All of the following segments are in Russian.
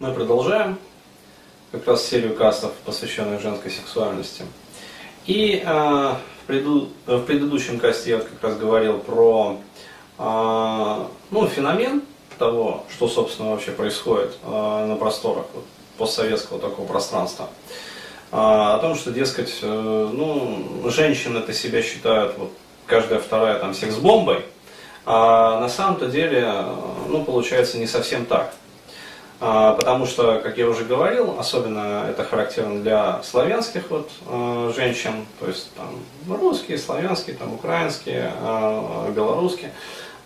Мы продолжаем как раз серию кастов, посвященных женской сексуальности. И э, в, преду, в предыдущем касте я вот как раз говорил про э, ну, феномен того, что, собственно, вообще происходит э, на просторах вот, постсоветского такого пространства. Э, о том, что, дескать, э, ну, женщины это себя считают вот, каждая вторая там секс-бомбой, а на самом-то деле, ну, получается не совсем так. А, потому что, как я уже говорил, особенно это характерно для славянских вот, э, женщин, то есть там русские, славянские, там, украинские, э, белорусские,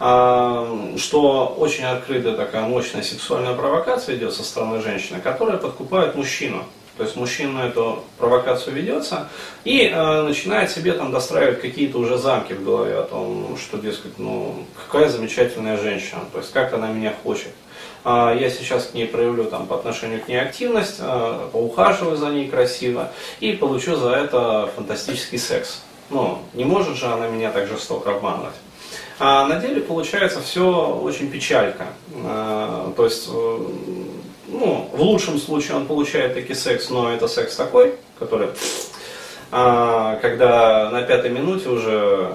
э, что очень открытая такая мощная сексуальная провокация идет со стороны женщины, которая подкупает мужчину. То есть мужчина на эту провокацию ведется и э, начинает себе там достраивать какие-то уже замки в голове о том, что, дескать, ну, какая замечательная женщина, то есть как она меня хочет. А я сейчас к ней проявлю там, по отношению к ней активность, э, поухаживаю за ней красиво и получу за это фантастический секс. Ну, не может же она меня так жестоко обманывать. А на деле получается все очень печалька. Э, то есть э, ну, в лучшем случае он получает таки секс, но это секс такой, который, а, когда на пятой минуте уже,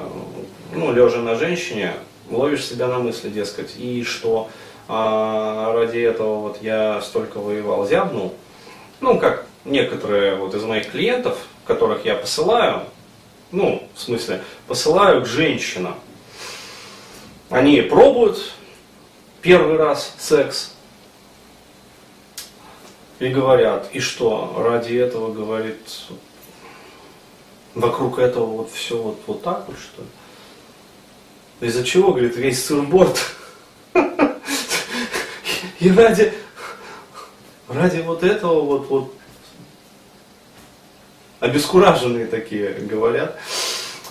ну, лежа на женщине, ловишь себя на мысли, дескать, и что а, ради этого вот я столько воевал, зябнул. Ну, как некоторые вот из моих клиентов, которых я посылаю, ну, в смысле, посылаю к женщинам. Они пробуют первый раз секс, и говорят, и что, ради этого, говорит, вокруг этого вот все вот, вот так вот, что ли? Из-за чего, говорит, весь сырборд? И ради, ради вот этого вот, вот обескураженные такие говорят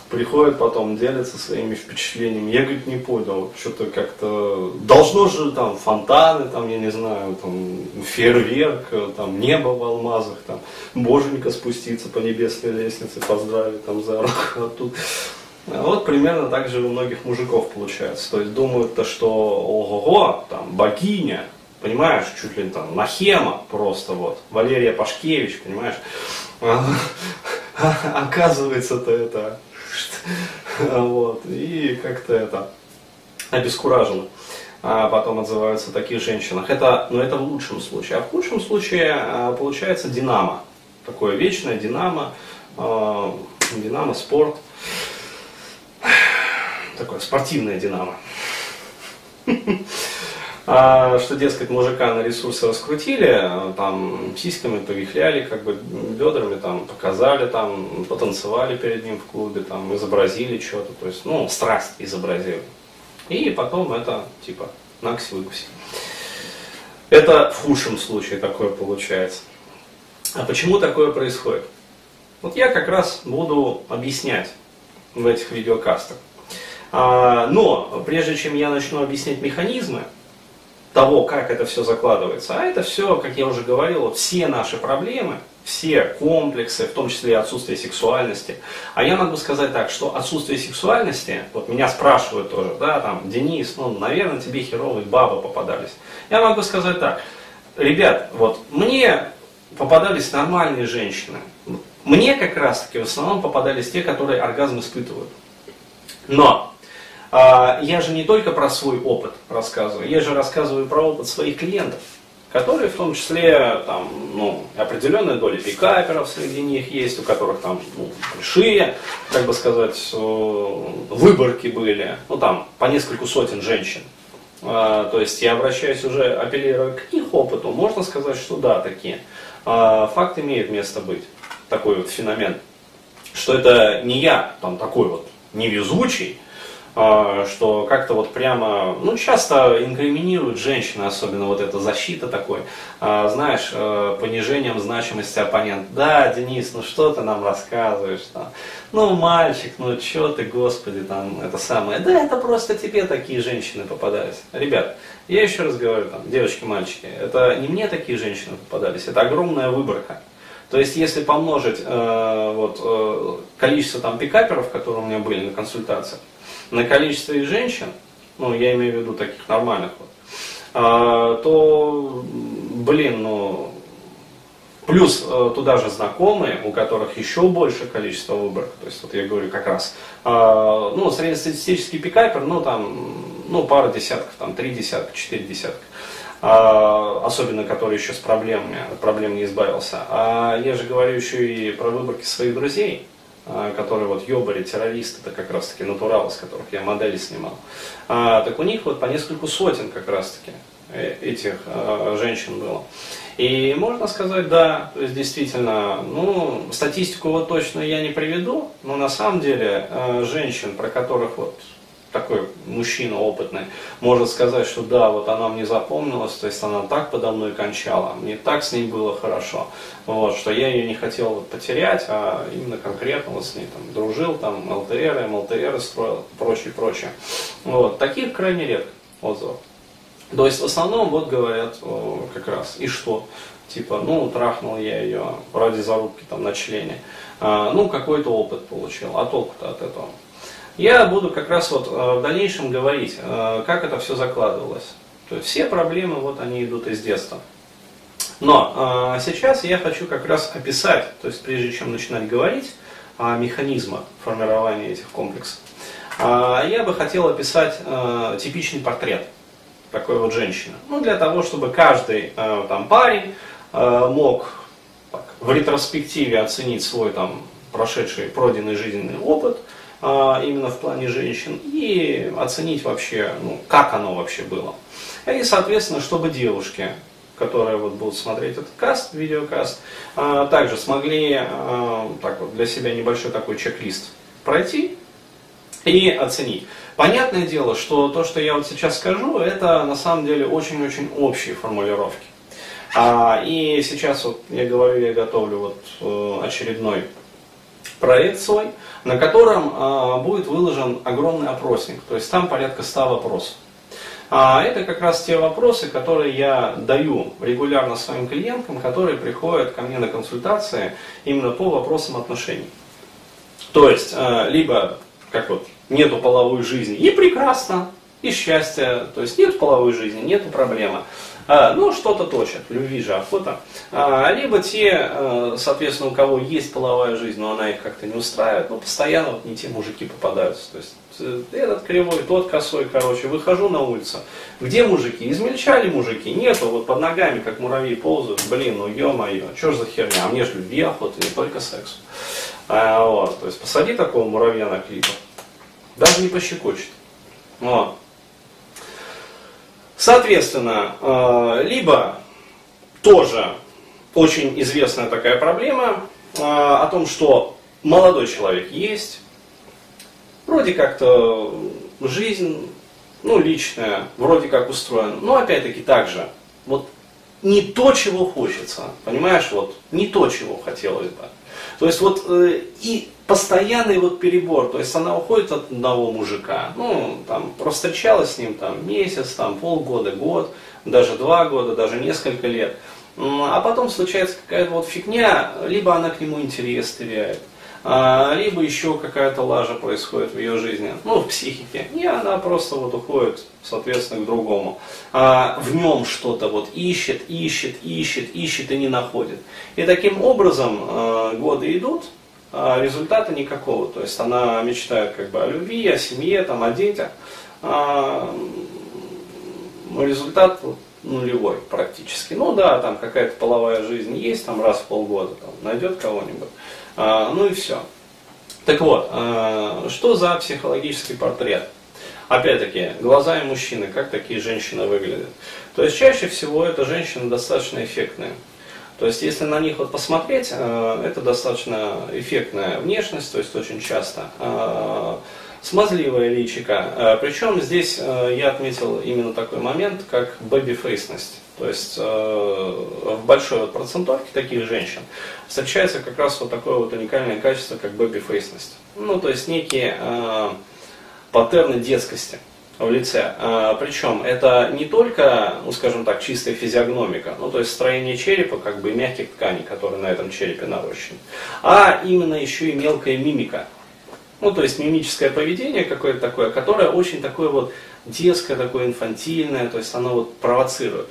приходят потом, делятся своими впечатлениями. Я, говорит, не понял, что-то как-то... Должно же там фонтаны, там, я не знаю, там, фейерверк, там, небо в алмазах, там, боженька спуститься по небесной лестнице, поздравить там за руку. А тут... Вот примерно так же у многих мужиков получается. То есть думают-то, что ого-го, там, богиня, понимаешь, чуть ли там Нахема просто вот, Валерия Пашкевич, понимаешь, оказывается-то это Вот. И как-то это обескуражено. А потом отзываются о таких женщинах. Это, ну, это в лучшем случае. А в худшем случае а, получается динамо. Такое вечное динамо. Э, динамо, спорт. Такое спортивное динамо. А, что, дескать, мужика на ресурсы раскрутили, там, сиськами повихляли, как бы, бедрами, там, показали, там, потанцевали перед ним в клубе, там, изобразили что-то, то есть, ну, страсть изобразили. И потом это, типа, накси выкуси. Это в худшем случае такое получается. А почему такое происходит? Вот я как раз буду объяснять в этих видеокастах. А, но прежде чем я начну объяснять механизмы, того, как это все закладывается. А это все, как я уже говорил, все наши проблемы, все комплексы, в том числе и отсутствие сексуальности. А я могу сказать так, что отсутствие сексуальности, вот меня спрашивают тоже, да, там, Денис, ну, наверное, тебе херовые бабы попадались. Я могу сказать так, ребят, вот мне попадались нормальные женщины. Мне как раз таки в основном попадались те, которые оргазм испытывают. Но я же не только про свой опыт рассказываю, я же рассказываю про опыт своих клиентов, которые в том числе там, ну, определенная доля пикаперов среди них есть, у которых там ну, большие, как бы сказать, выборки были, ну там по нескольку сотен женщин. А, то есть я обращаюсь уже, апеллируя к их опыту, можно сказать, что да, такие. А, факт имеет место быть, такой вот феномен, что это не я там такой вот невезучий, а, что как-то вот прямо, ну, часто инкриминируют женщины, особенно вот эта защита такой, а, знаешь, э, понижением значимости оппонента. Да, Денис, ну что ты нам рассказываешь там? Ну, мальчик, ну что ты, господи, там, это самое. Да, это просто тебе такие женщины попадались. Ребят, я еще раз говорю, там, девочки, мальчики, это не мне такие женщины попадались, это огромная выборка. То есть, если помножить э, вот, э, количество там пикаперов, которые у меня были на консультациях, на количество их женщин, ну, я имею в виду таких нормальных вот, а, то блин, ну, Плюс э, туда же знакомые, у которых еще больше количество выборок. То есть, вот я говорю как раз, э, ну, среднестатистический пикапер, ну, там, ну, пара десятков, там, три десятка, четыре десятка. Э, особенно, который еще с проблемами, от проблем не избавился. А я же говорю еще и про выборки своих друзей, которые вот ёбари, террористы, это как раз таки натуралы, с которых я модели снимал. А, так у них вот по нескольку сотен как раз таки э, этих э, женщин было. И можно сказать, да, то есть действительно, ну, статистику вот точно я не приведу, но на самом деле э, женщин, про которых вот такой мужчина опытный, может сказать, что да, вот она мне запомнилась, то есть она так подо мной кончала, мне так с ней было хорошо, вот, что я ее не хотел вот потерять, а именно конкретно вот с ней там дружил, там ЛТР, МЛТР строил, прочее, прочее. Вот, таких крайне редко отзывов. То есть в основном вот говорят как раз, и что? Типа, ну, трахнул я ее ради зарубки там на члене. А, ну, какой-то опыт получил, а толку-то от этого? Я буду как раз вот э, в дальнейшем говорить, э, как это все закладывалось. То есть все проблемы, вот они идут из детства. Но э, сейчас я хочу как раз описать, то есть прежде чем начинать говорить о механизмах формирования этих комплексов, я бы хотел описать типичный портрет такой вот женщины. Ну, для того, чтобы каждый там парень мог так, в ретроспективе оценить свой там прошедший, пройденный жизненный опыт, именно в плане женщин, и оценить вообще, ну, как оно вообще было. И, соответственно, чтобы девушки, которые вот будут смотреть этот каст, видеокаст, э, также смогли э, так вот, для себя небольшой такой чек-лист пройти и оценить. Понятное дело, что то, что я вот сейчас скажу, это на самом деле очень-очень общие формулировки. А, и сейчас вот я говорю, я готовлю вот э, очередной проект свой, на котором а, будет выложен огромный опросник, то есть там порядка 100 вопросов. А это как раз те вопросы, которые я даю регулярно своим клиенткам, которые приходят ко мне на консультации именно по вопросам отношений. То есть, э, либо, как вот нету половой жизни, и прекрасно, и счастье, то есть нет половой жизни, нету проблемы. А, ну, что-то точат, любви же охота. Либо те, а, соответственно, у кого есть половая жизнь, но она их как-то не устраивает, ну, постоянно вот не те мужики попадаются. То есть э, этот кривой, тот косой, короче, выхожу на улицу. Где мужики? Измельчали мужики? Нету, вот под ногами, как муравьи ползают. Блин, ну ё-моё, что ж за херня? А мне же любви охота, не только сексу. А, вот, то есть посади такого муравья на клипах даже не пощекочет. Вот. Соответственно, э, либо тоже очень известная такая проблема э, о том, что молодой человек есть, вроде как-то жизнь, ну, личная, вроде как устроена, но опять-таки так же, вот не то, чего хочется, понимаешь, вот, не то, чего хотелось бы. То есть вот э, и постоянный вот перебор, то есть она уходит от одного мужика, ну, там, встречалась с ним там месяц, там, полгода, год, даже два года, даже несколько лет, а потом случается какая-то вот фигня, либо она к нему интерес теряет, либо еще какая-то лажа происходит в ее жизни, ну, в психике, и она просто вот уходит, соответственно, к другому. А в нем что-то вот ищет, ищет, ищет, ищет и не находит. И таким образом а, годы идут, а результата никакого. То есть она мечтает как бы о любви, о семье, там, о детях. А, результат нулевой практически. Ну да, там какая-то половая жизнь есть, там раз в полгода там, найдет кого-нибудь. А, ну и все. Так вот, а, что за психологический портрет? Опять-таки, глаза и мужчины, как такие женщины выглядят. То есть чаще всего это женщины достаточно эффектные. То есть, если на них вот посмотреть, э, это достаточно эффектная внешность, то есть очень часто. Смазливая личика. Причем здесь я отметил именно такой момент, как бэби-фейсность. То есть в большой вот процентовке таких женщин встречается как раз вот такое вот уникальное качество, как бэби-фейсность. Ну, то есть некие паттерны детскости в лице. А, причем это не только, ну скажем так, чистая физиогномика, ну то есть строение черепа, как бы мягких тканей, которые на этом черепе нарощены, а именно еще и мелкая мимика. Ну то есть мимическое поведение какое-то такое, которое очень такое вот детское, такое инфантильное, то есть оно вот провоцирует.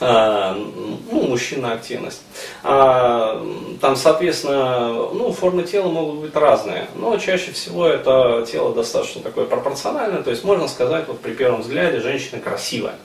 А, ну, мужчина активность. А, там, соответственно, ну, формы тела могут быть разные, но чаще всего это тело достаточно такое пропорциональное, то есть можно сказать, вот при первом взгляде женщина красивая.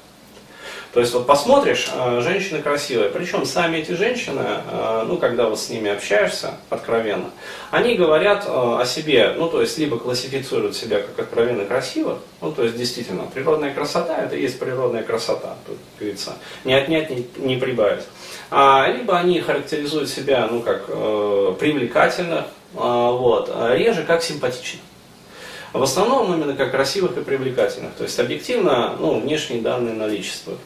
То есть вот посмотришь, э, женщины красивые, причем сами эти женщины, э, ну когда вот с ними общаешься откровенно, они говорят э, о себе, ну то есть либо классифицируют себя как откровенно красивых, ну то есть действительно природная красота это и есть природная красота, тут говорится, не отнять, не, не прибавить. А, либо они характеризуют себя, ну как э, привлекательных, э, вот, реже как симпатичных. В основном именно как красивых и привлекательных. То есть объективно ну, внешние данные наличествуют.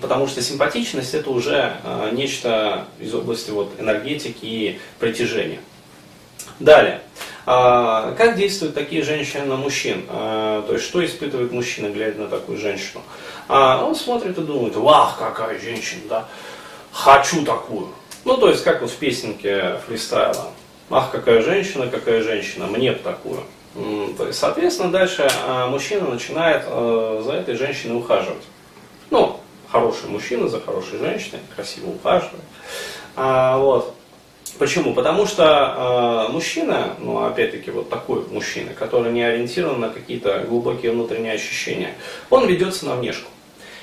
Потому что симпатичность это уже э, нечто из области вот, энергетики и притяжения. Далее. А, как действуют такие женщины на мужчин? А, то есть, что испытывает мужчина, глядя на такую женщину? А, он смотрит и думает, вах, какая женщина, да, хочу такую. Ну, то есть, как вот в песенке фристайла. Ах, какая женщина, какая женщина, мне бы такую. То есть, соответственно, дальше мужчина начинает э, за этой женщиной ухаживать. Ну, хороший мужчина за хорошей женщиной, красиво ухаживает. А, вот. Почему? Потому что э, мужчина, ну опять-таки вот такой мужчина, который не ориентирован на какие-то глубокие внутренние ощущения, он ведется на внешку.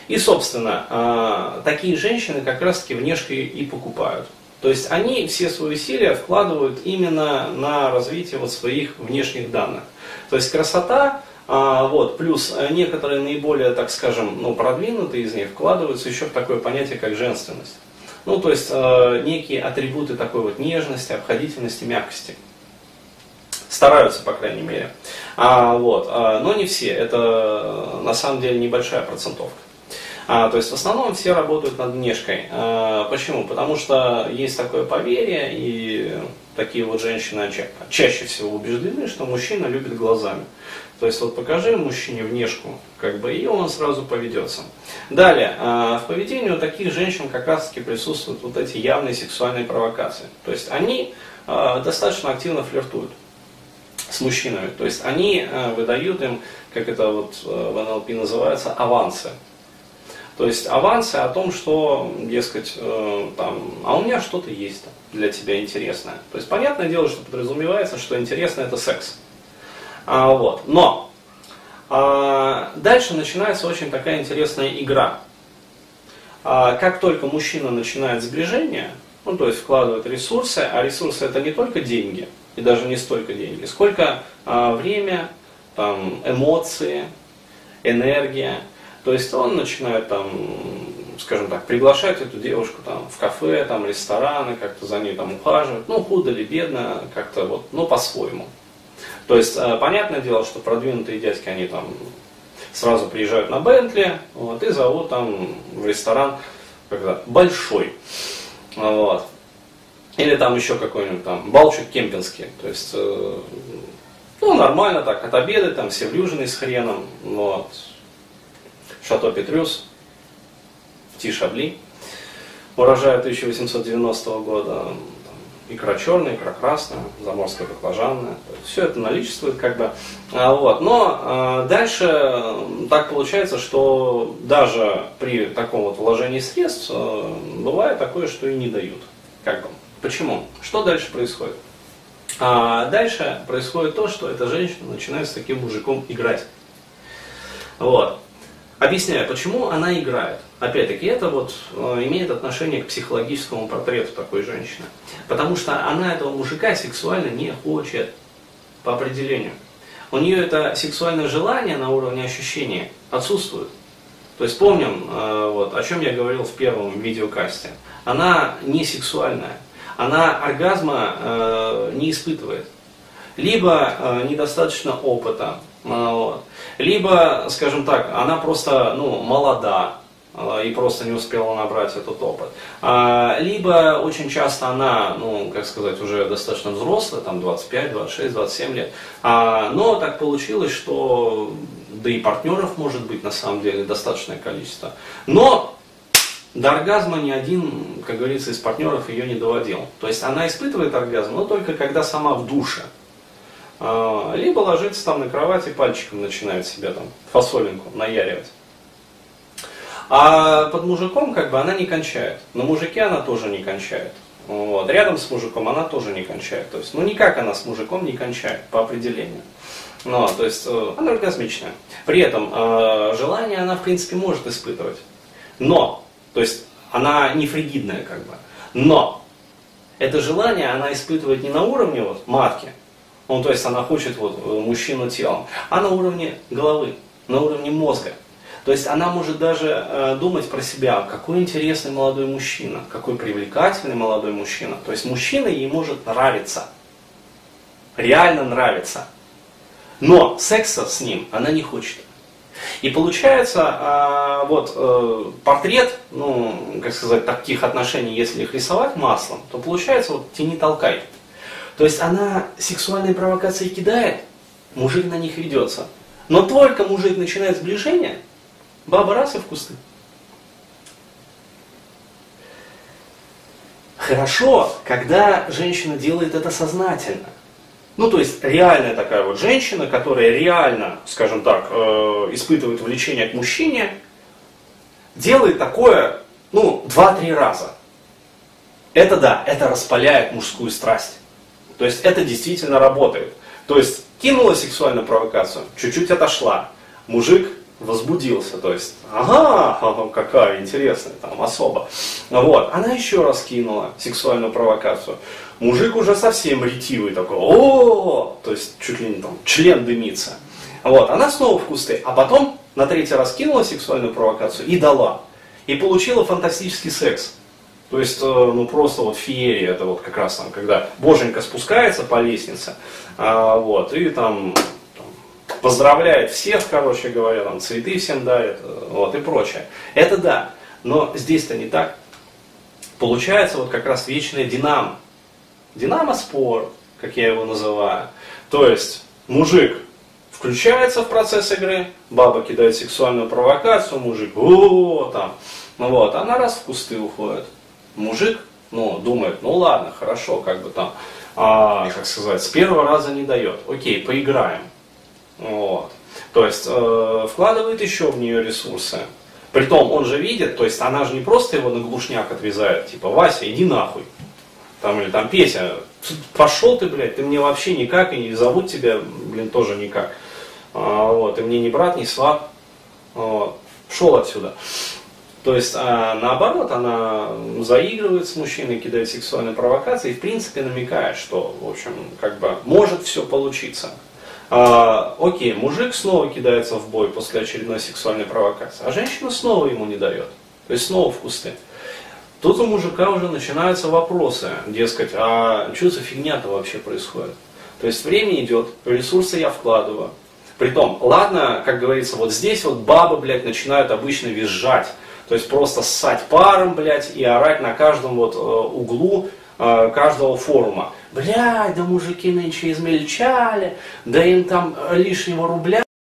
И, собственно, э, такие женщины как раз-таки внешку и покупают. То есть они все свои усилия вкладывают именно на развитие вот своих внешних данных. То есть красота а, вот, плюс э, некоторые наиболее, так скажем, ну, продвинутые из них вкладываются еще в такое понятие, как женственность. Ну, то есть э, некие атрибуты такой вот нежности, обходительности, мягкости. Стараются, по крайней мере. А, вот, а, но не все. Это э, на самом деле небольшая процентовка. А, то есть в основном все работают над внешкой. А, почему? Потому что есть такое поверье, и такие вот женщины ча- чаще всего убеждены, что мужчина любит глазами. То есть вот покажи мужчине внешку, как бы, и он сразу поведется. Далее, а, в поведении у таких женщин как раз таки присутствуют вот эти явные сексуальные провокации. То есть они а, достаточно активно флиртуют с мужчинами. То есть они а, выдают им, как это вот в НЛП называется, авансы. То есть авансы о том, что, дескать, э, там, а у меня что-то есть для тебя интересное. То есть понятное дело, что подразумевается, что интересно это секс. А, вот. Но а, дальше начинается очень такая интересная игра. А, как только мужчина начинает сближение, ну то есть вкладывает ресурсы, а ресурсы это не только деньги, и даже не столько деньги, сколько а, время, там, эмоции, энергия. То есть он начинает там, скажем так, приглашать эту девушку там в кафе, там рестораны, как-то за ней там ухаживать, ну худо или бедно, как-то вот, ну по-своему. То есть, э, понятное дело, что продвинутые дядьки, они там сразу приезжают на Бентли вот, и зовут там в ресторан когда большой. Вот. Или там еще какой-нибудь там балчик кемпинский. То есть, э, ну, нормально так, от обеда, там все влюжены с хреном. Вот. Шато Петрюс, Тишабли, урожая 1890 года икра черная, икра красная, заморская баклажанная. Все это наличествует как бы. А, вот. Но а, дальше так получается, что даже при таком вот вложении средств а, бывает такое, что и не дают. Как бы. Почему? Что дальше происходит? А дальше происходит то, что эта женщина начинает с таким мужиком играть. Вот. Объясняю, почему она играет. Опять-таки, это вот э, имеет отношение к психологическому портрету такой женщины. Потому что она этого мужика сексуально не хочет, по определению. У нее это сексуальное желание на уровне ощущения отсутствует. То есть помним, э, вот, о чем я говорил в первом видеокасте. Она не сексуальная. Она оргазма э, не испытывает. Либо э, недостаточно опыта, вот. Либо, скажем так, она просто ну, молода, а, и просто не успела набрать этот опыт. А, либо очень часто она, ну, как сказать, уже достаточно взрослая, там 25, 26, 27 лет. Но так получилось, что да и партнеров может быть на самом деле достаточное количество. Но до оргазма ни один, как говорится, из партнеров ее не доводил. То есть она испытывает оргазм, но только когда сама в душе. А, либо ложится там на кровать и пальчиком начинает себя там фасолинку наяривать. А под мужиком как бы она не кончает. На мужике она тоже не кончает. Вот. Рядом с мужиком она тоже не кончает. То есть, ну никак она с мужиком не кончает по определению. Ну, то есть э, она оргазмичная. При этом э, желание она в принципе может испытывать. Но, то есть она не фригидная как бы. Но это желание она испытывает не на уровне вот, матки, ну, то есть она хочет вот, э, мужчину телом, а на уровне головы, на уровне мозга. То есть она может даже э, думать про себя, какой интересный молодой мужчина, какой привлекательный молодой мужчина. То есть мужчина ей может нравиться, реально нравиться. Но секса с ним она не хочет. И получается, э, вот э, портрет, ну, как сказать, таких отношений, если их рисовать маслом, то получается вот тени толкай. То есть она сексуальные провокации кидает, мужик на них ведется. Но только мужик начинает сближение, баба раз и в кусты. Хорошо, когда женщина делает это сознательно. Ну, то есть реальная такая вот женщина, которая реально, скажем так, э, испытывает влечение к мужчине, делает такое, ну, два-три раза. Это да, это распаляет мужскую страсть. То есть это действительно работает. То есть кинула сексуальную провокацию, чуть-чуть отошла, мужик возбудился, то есть, ага, какая интересная там особа. Вот, она еще раз кинула сексуальную провокацию. Мужик уже совсем ретивый такой, о, то есть чуть ли не там член дымится. Вот, она снова в кусты, а потом на третий раз кинула сексуальную провокацию и дала. И получила фантастический секс. То есть, э, ну просто вот феерия, это вот как раз там, когда боженька спускается по лестнице, а, вот, и там, там поздравляет всех, короче говоря, там цветы всем дарит, э, вот, и прочее. Это да, но здесь-то не так. Получается вот как раз вечная динамо. Динамо-спор, как я его называю. То есть, мужик включается в процесс игры, баба кидает сексуальную провокацию, мужик, о, там, ну вот, она раз в кусты уходит мужик, ну, думает, ну ладно, хорошо, как бы там, а, как сказать, с первого раза не дает. Окей, поиграем. Вот. То есть э, вкладывает еще в нее ресурсы. Притом он же видит, то есть она же не просто его на глушняк отвязает, типа, Вася, иди нахуй. Там, или там, Петя, пошел ты, блядь, ты мне вообще никак, и зовут тебя, блин, тоже никак. А, вот, и мне не брат, не сват. Вот. Шел отсюда. То есть, а, наоборот, она заигрывает с мужчиной, кидает сексуальные провокации и, в принципе, намекает, что, в общем, как бы, может все получиться. А, окей, мужик снова кидается в бой после очередной сексуальной провокации, а женщина снова ему не дает. То есть, снова в кусты. Тут у мужика уже начинаются вопросы, дескать, а что за фигня-то вообще происходит? То есть, время идет, ресурсы я вкладываю. Притом, ладно, как говорится, вот здесь вот бабы, блядь, начинают обычно визжать то есть просто ссать паром, блядь, и орать на каждом вот э, углу э, каждого форума. Блядь, да мужики нынче измельчали, да им там лишнего рубля